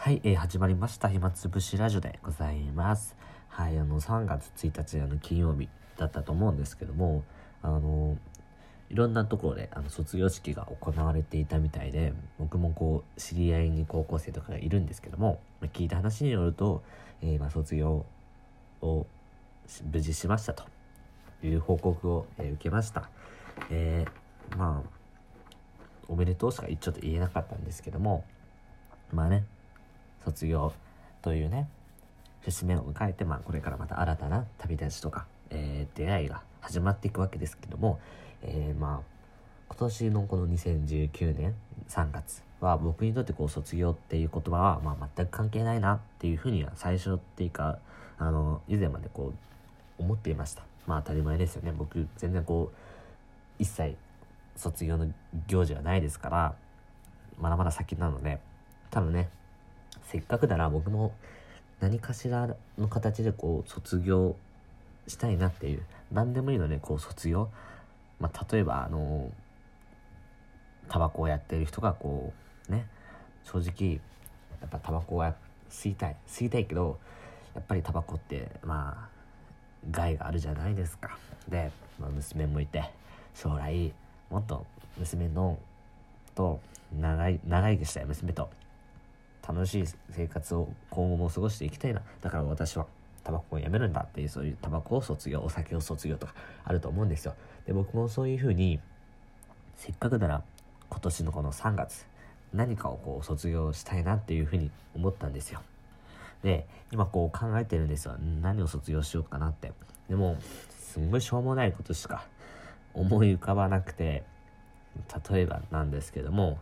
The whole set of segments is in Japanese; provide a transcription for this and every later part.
はい、えー、始まりました。暇つぶしラジオでございます。はい、あの、3月1日、あの、金曜日だったと思うんですけども、あの、いろんなところで、あの、卒業式が行われていたみたいで、僕もこう、知り合いに高校生とかがいるんですけども、聞いた話によると、えー、まあ、卒業を無事しましたという報告を、えー、受けました。えー、まあ、おめでとうしか言っちょっと言えなかったんですけども、まあね、卒業というね、節目を迎えて、まあこれからまた新たな旅立ちとか、えー、出会いが始まっていくわけですけども、えー、まあ、今年のこの2019年3月は僕にとってこう卒業っていう言葉はまあ全く関係ないなっていうふうには最初っていうか、あの、以前までこう思っていました。まあ当たり前ですよね。僕全然こう、一切卒業の行事はないですから、まだまだ先なので、多分ね、せっかくなら僕も何かしらの形でこう卒業したいなっていう、何でもいいのでこう卒業、まあ、例えばあの、タバコをやってる人がこう、ね、正直、やっぱタバコは吸いたい。吸いたいけど、やっぱりタバコって、まあ、害があるじゃないですか。で、まあ、娘もいて、将来、もっと娘のと長い長生きしたい娘と楽しい生活を今後も過ごしていきたいな。だから私はタバコをやめるんだっていうそういうタバコを卒業お酒を卒業とかあると思うんですよ。で僕もそういうふうにせっかくなら今年のこの3月何かをこう卒業したいなっていうふうに思ったんですよ。で今こう考えてるんですよ。何を卒業しようかなって。でもすんごいしょうもないことしか思い浮かばなくて例えばなんですけども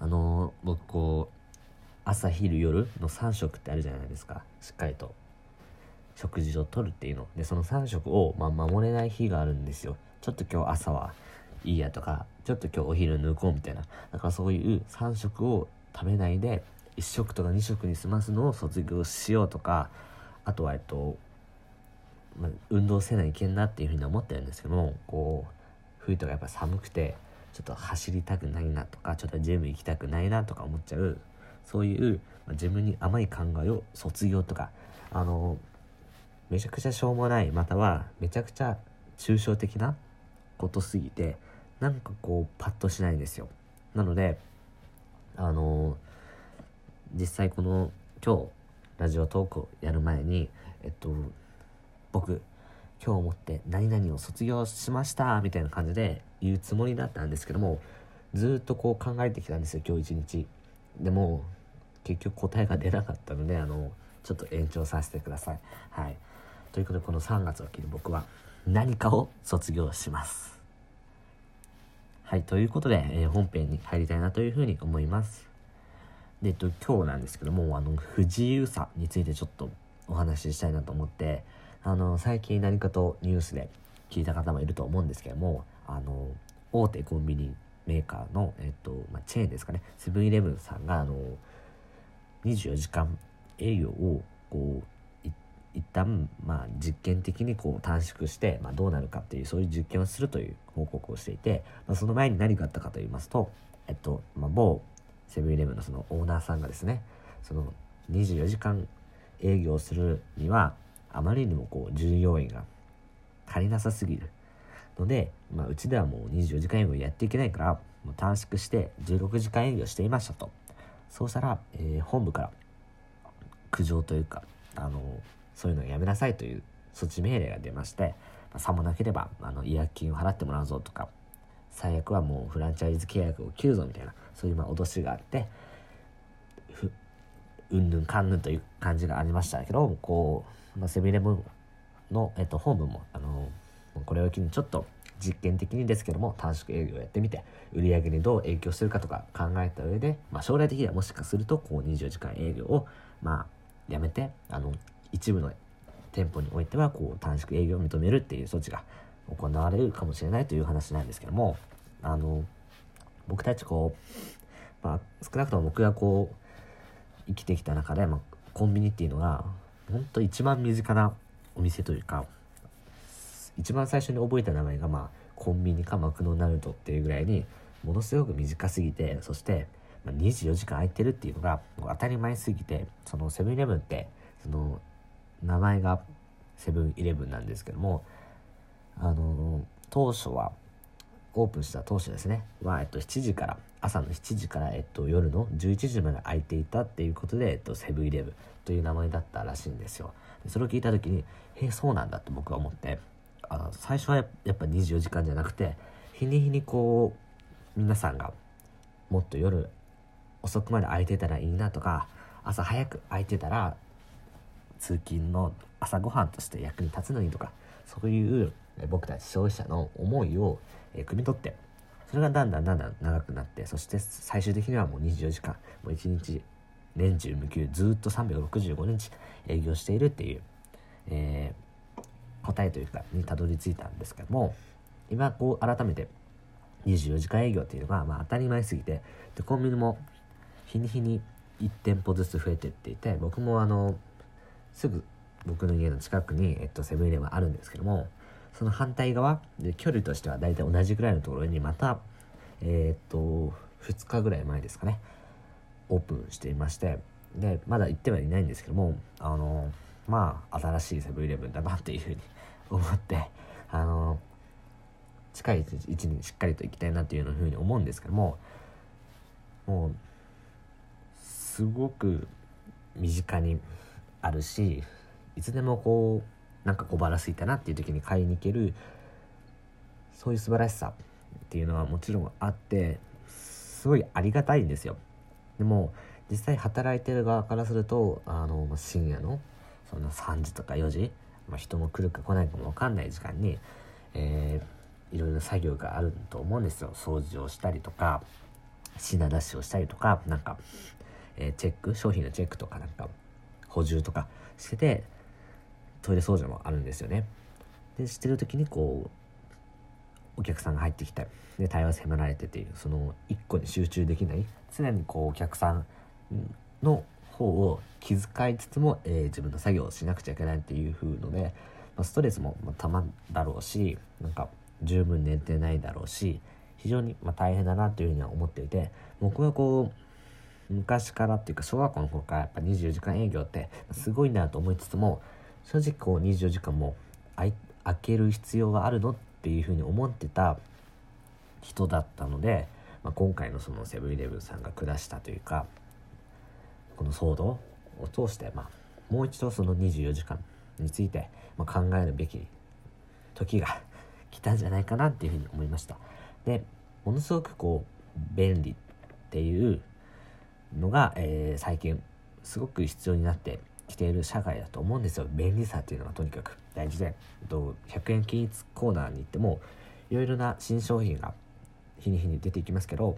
あの僕こう朝昼夜の3食ってあるじゃないですか。しっかりと。食事をとるっていうの。でその3食を、まあ、守れない日があるんですよ。ちょっと今日朝はいいやとかちょっと今日お昼抜こうみたいな。だからそういう3食を食べないで1食とか2食に済ますのを卒業しようとかあとはえっとまあ、運動せないけんなっていうふうに思ってるんですけどもこう冬とかやっぱ寒くてちょっと走りたくないなとかちょっとジム行きたくないなとか思っちゃうそういう、まあ、自分に甘い考えを卒業とかあのめちゃくちゃしょうもないまたはめちゃくちゃ抽象的なことすぎてなんかこうパッとしないんですよ。なのであの実際この今日ラジオトークをやる前にえっと僕今日をもって何々を卒業しましたみたいな感じで言うつもりだったんですけどもずっとこう考えてきたんですよ今日一日。でも結局答えが出なかったのであのちょっと延長させてください。はい。ということでこの3月を機に僕は何かを卒業します。はい。ということで、えー、本編に入りたいなというふうに思います。で、えっと、今日なんですけどもあの不自由さについてちょっとお話ししたいなと思ってあの、最近何かとニュースで聞いた方もいると思うんですけども、あの、大手コンビニメーカーの、えっと、まあ、チェーンですかね、セブンイレブンさんが、あの、24時間営業を、こう、一旦、まあ、実験的にこう短縮して、まあ、どうなるかっていう、そういう実験をするという報告をしていて、まあ、その前に何があったかと言いますと、えっと、まあ、某セブンイレブンのそのオーナーさんがですね、その24時間営業するには、あまりにもこう従業員が足りなさすぎるので、まあ、うちではもう24時間営業やっていけないからもう短縮して16時間営業していましたと。そうしたら、えー、本部から苦情というかあのそういうのをやめなさいという措置命令が出まして、まあ、さもなければあの違約金を払ってもらうぞとか最悪はもうフランチャイズ契約を切るぞみたいなそういうまあ脅しがあってうんぬんかんぬんという感じがありましたけどこうまあ、セブンイレブンの、えっと、本部も、あのこれを機にちょっと実験的にですけども短縮営業をやってみて売り上げにどう影響するかとか考えた上で、まあ、将来的にはもしかするとこう24時間営業を、まあ、やめてあの一部の店舗においてはこう短縮営業を認めるっていう措置が行われるかもしれないという話なんですけどもあの僕たちこう、まあ、少なくとも僕がこう生きてきた中で、まあ、コンビニっていうのがほんと一番身近なお店というか、一番最初に覚えた名前がまあ、コンビニかマクドナルドっていうぐらいに、ものすごく短すぎて、そして、ま、24時間空いてるっていうのが当たり前すぎてそのセブンイレブンってその名前がセブンイレブンなんですけどもあの当初はオープンした当初ですねは、えっと、7時から朝の7時から、えっと、夜の11時まで空いていたっていうことで、えっと、セブンイレブンという名前だったらしいんですよ。それを聞いた時にへえそうなんだと僕は思って。あ最初はやっぱ24時間じゃなくて日に日にこう皆さんがもっと夜遅くまで空いてたらいいなとか朝早く空いてたら通勤の朝ごはんとして役に立つのにとかそういう僕たち消費者の思いを汲み取ってそれがだんだんだんだん長くなってそして最終的にはもう24時間もう1日年中無休ずっと365日営業しているっていう、えー、答えというかにたどり着いたんですけども今こう改めて24時間営業っていうのがまあ当たり前すぎてでコンビニも日に日に1店舗ずつ増えてっていて僕もあのすぐ僕の家の近くに、えっと、セブンイレブンあるんですけどもその反対側で距離としては大体同じぐらいのところにまたえ、っと2日ぐらい前ですかねオープンしていましてでまだ行ってはいないんですけどもあのまあ新しいセブンイレブンだなっていうふうに思ってあの近い位置にしっかりと行きたいなというふうに思うんですけどももうすごく身近にあるしいつでもこうなんか小腹すいたなっていう時に買いに行けるそういう素晴らしさっていうのはもちろんあってすごいありがたいんですよ。でも実際働いてる側からするとあの深夜のその3時とか4時、まあ、人も来るか来ないかも分かんない時間に、えー、いろいろ作業があると思うんですよ。掃除をしたりとか品出しをしたりとかなんか、えー、チェック商品のチェックとかなんか補充とかしててトイレ掃除もあるんですよね。でしてる時にこうお客さんが入ってきてで対話迫られてていうその一個に集中できない常にこうお客さんの方を気遣いつつも、えー、自分の作業をしなくちゃいけないっていう風ので、まあ、ストレスもたまんだろうしなんか十分寝てないだろうし非常にま大変だなというふうには思っていて僕はこう昔からっていうか小学校の頃からやっぱ24時間営業ってすごいなと思いつつも正直こう24時間も開ける必要があるのっていうふうに思ってた人だったので、まあ、今回のそのセブンイレブンさんが下したというかこの騒動を通して、まあ、もう一度その24時間について、まあ、考えるべき時が来たんじゃないかなっていうふうに思いました。でものすごくこう便利っていうのが、えー、最近すごく必要になってきている社会だと思うんですよ。便利さっていうのがとにかく大事で100円均一コーナーに行ってもいろいろな新商品が日に日に出ていきますけど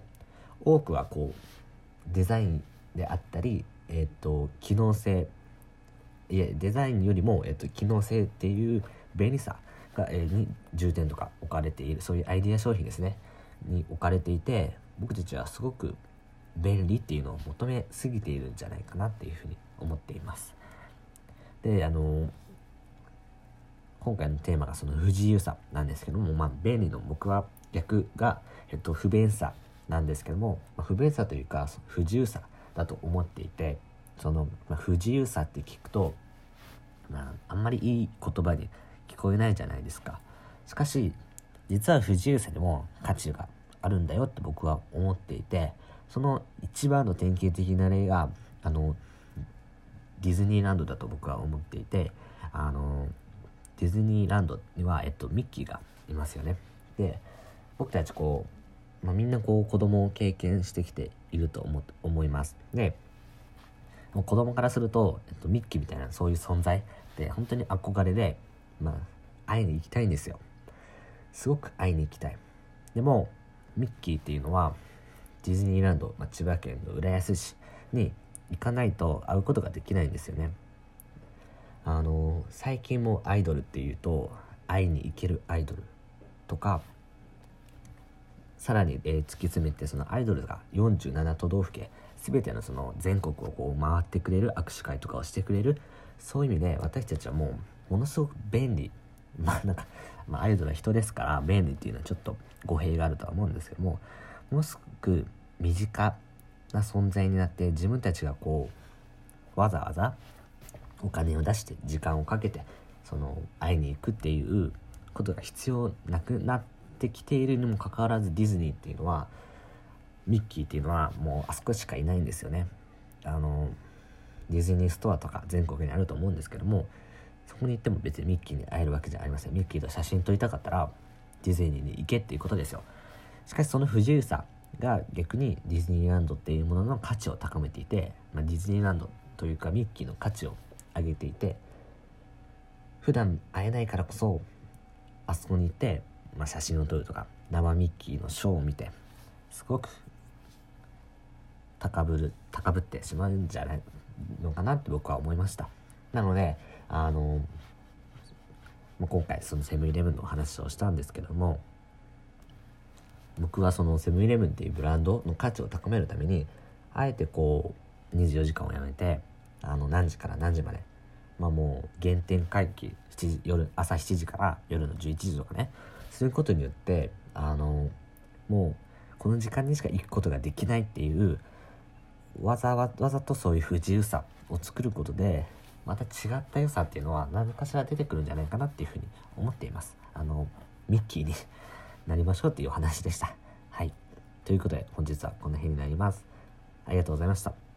多くはこうデザインであったり、えーと、機能性いえデザインよりも、えーと、機能性っていう便利さが、えー、に重点とか置かれているそういうアイデア商品ですねに置かれていて僕たちはすごく便利っていうのを求めすぎているんじゃないかなっていうふうに思っています。であの今回のテーマがその不自由さなんですけども、まあ、便利の僕は逆が、えっと、不便さなんですけども、まあ、不便さというか不自由さだと思っていてその、ま、不自由さって聞くと、まあ、あんまりいい言葉に聞こえないじゃないですか。しかし実は不自由さでも価値があるんだよって僕は思っていてその一番の典型的な例があのディズニーランドだと僕は思っていてあのディズニーランドには、えっと、ミッキーがいますよね。で僕たちこう、まあ、みんなこう子供を経験してきていると思思います。でもう子供からすると、えっと、ミッキーみたいなそういう存在って本当に憧れで、まあ、会いに行きたいんですよ。すごく会いに行きたい。でもミッキーっていうのはディズニーランド、まあ、千葉県の浦安市に行かないと会うことができないんですよね。あの最近もアイドルっていうと会いに行けるアイドルとかさらに、えー、突き詰めてそのアイドルが47都道府県全てのその全国をこう回ってくれる握手会とかをしてくれるそういう意味で私たちはもうものすごく便利 まあなんか、まあ、アイドルは人ですから便利っていうのはちょっと語弊があるとは思うんですけどもものすごく身近な存在になって自分たちがこうわざわざお金を出して時間をかけてその会いに行くっていうことが必要なくなってきているにもかかわらずディズニーっていうのはミッキーっていうのはもうあそこしかいないんですよね。あのディズニーストアとか全国にあると思うんですけどもそこに行っても別にミッキーに会えるわけじゃありませんミッキーと写真撮りたかったらディズニーに行けっていうことですよしかしその不自由さが逆にディズニーランドっていうものの価値を高めていて、まあ、ディズニーランドというかミッキーの価値を上げていて普段会えないからこそあそこに行って、まあ、写真を撮るとか生ミッキーのショーを見てすごく高ぶる高ぶってしまうんじゃないのかなって僕は思いました。なのであの、まあ、今回そのセブンイレブンの話をしたんですけども僕はそのセブンイレブンっていうブランドの価値を高めるためにあえてこう24時間をやめてあの何時から何時までまあもう原点回帰7時夜朝7時から夜の11時とかねそういうことによってあのもうこの時間にしか行くことができないっていうわざわざとそういう不自由さを作ることでまた違った良さっていうのは何かしら出てくるんじゃないかなっていうふうに思っています。あのミッキーになりましょうっていうお話でした。はい。ということで本日はこの辺になります。ありがとうございました。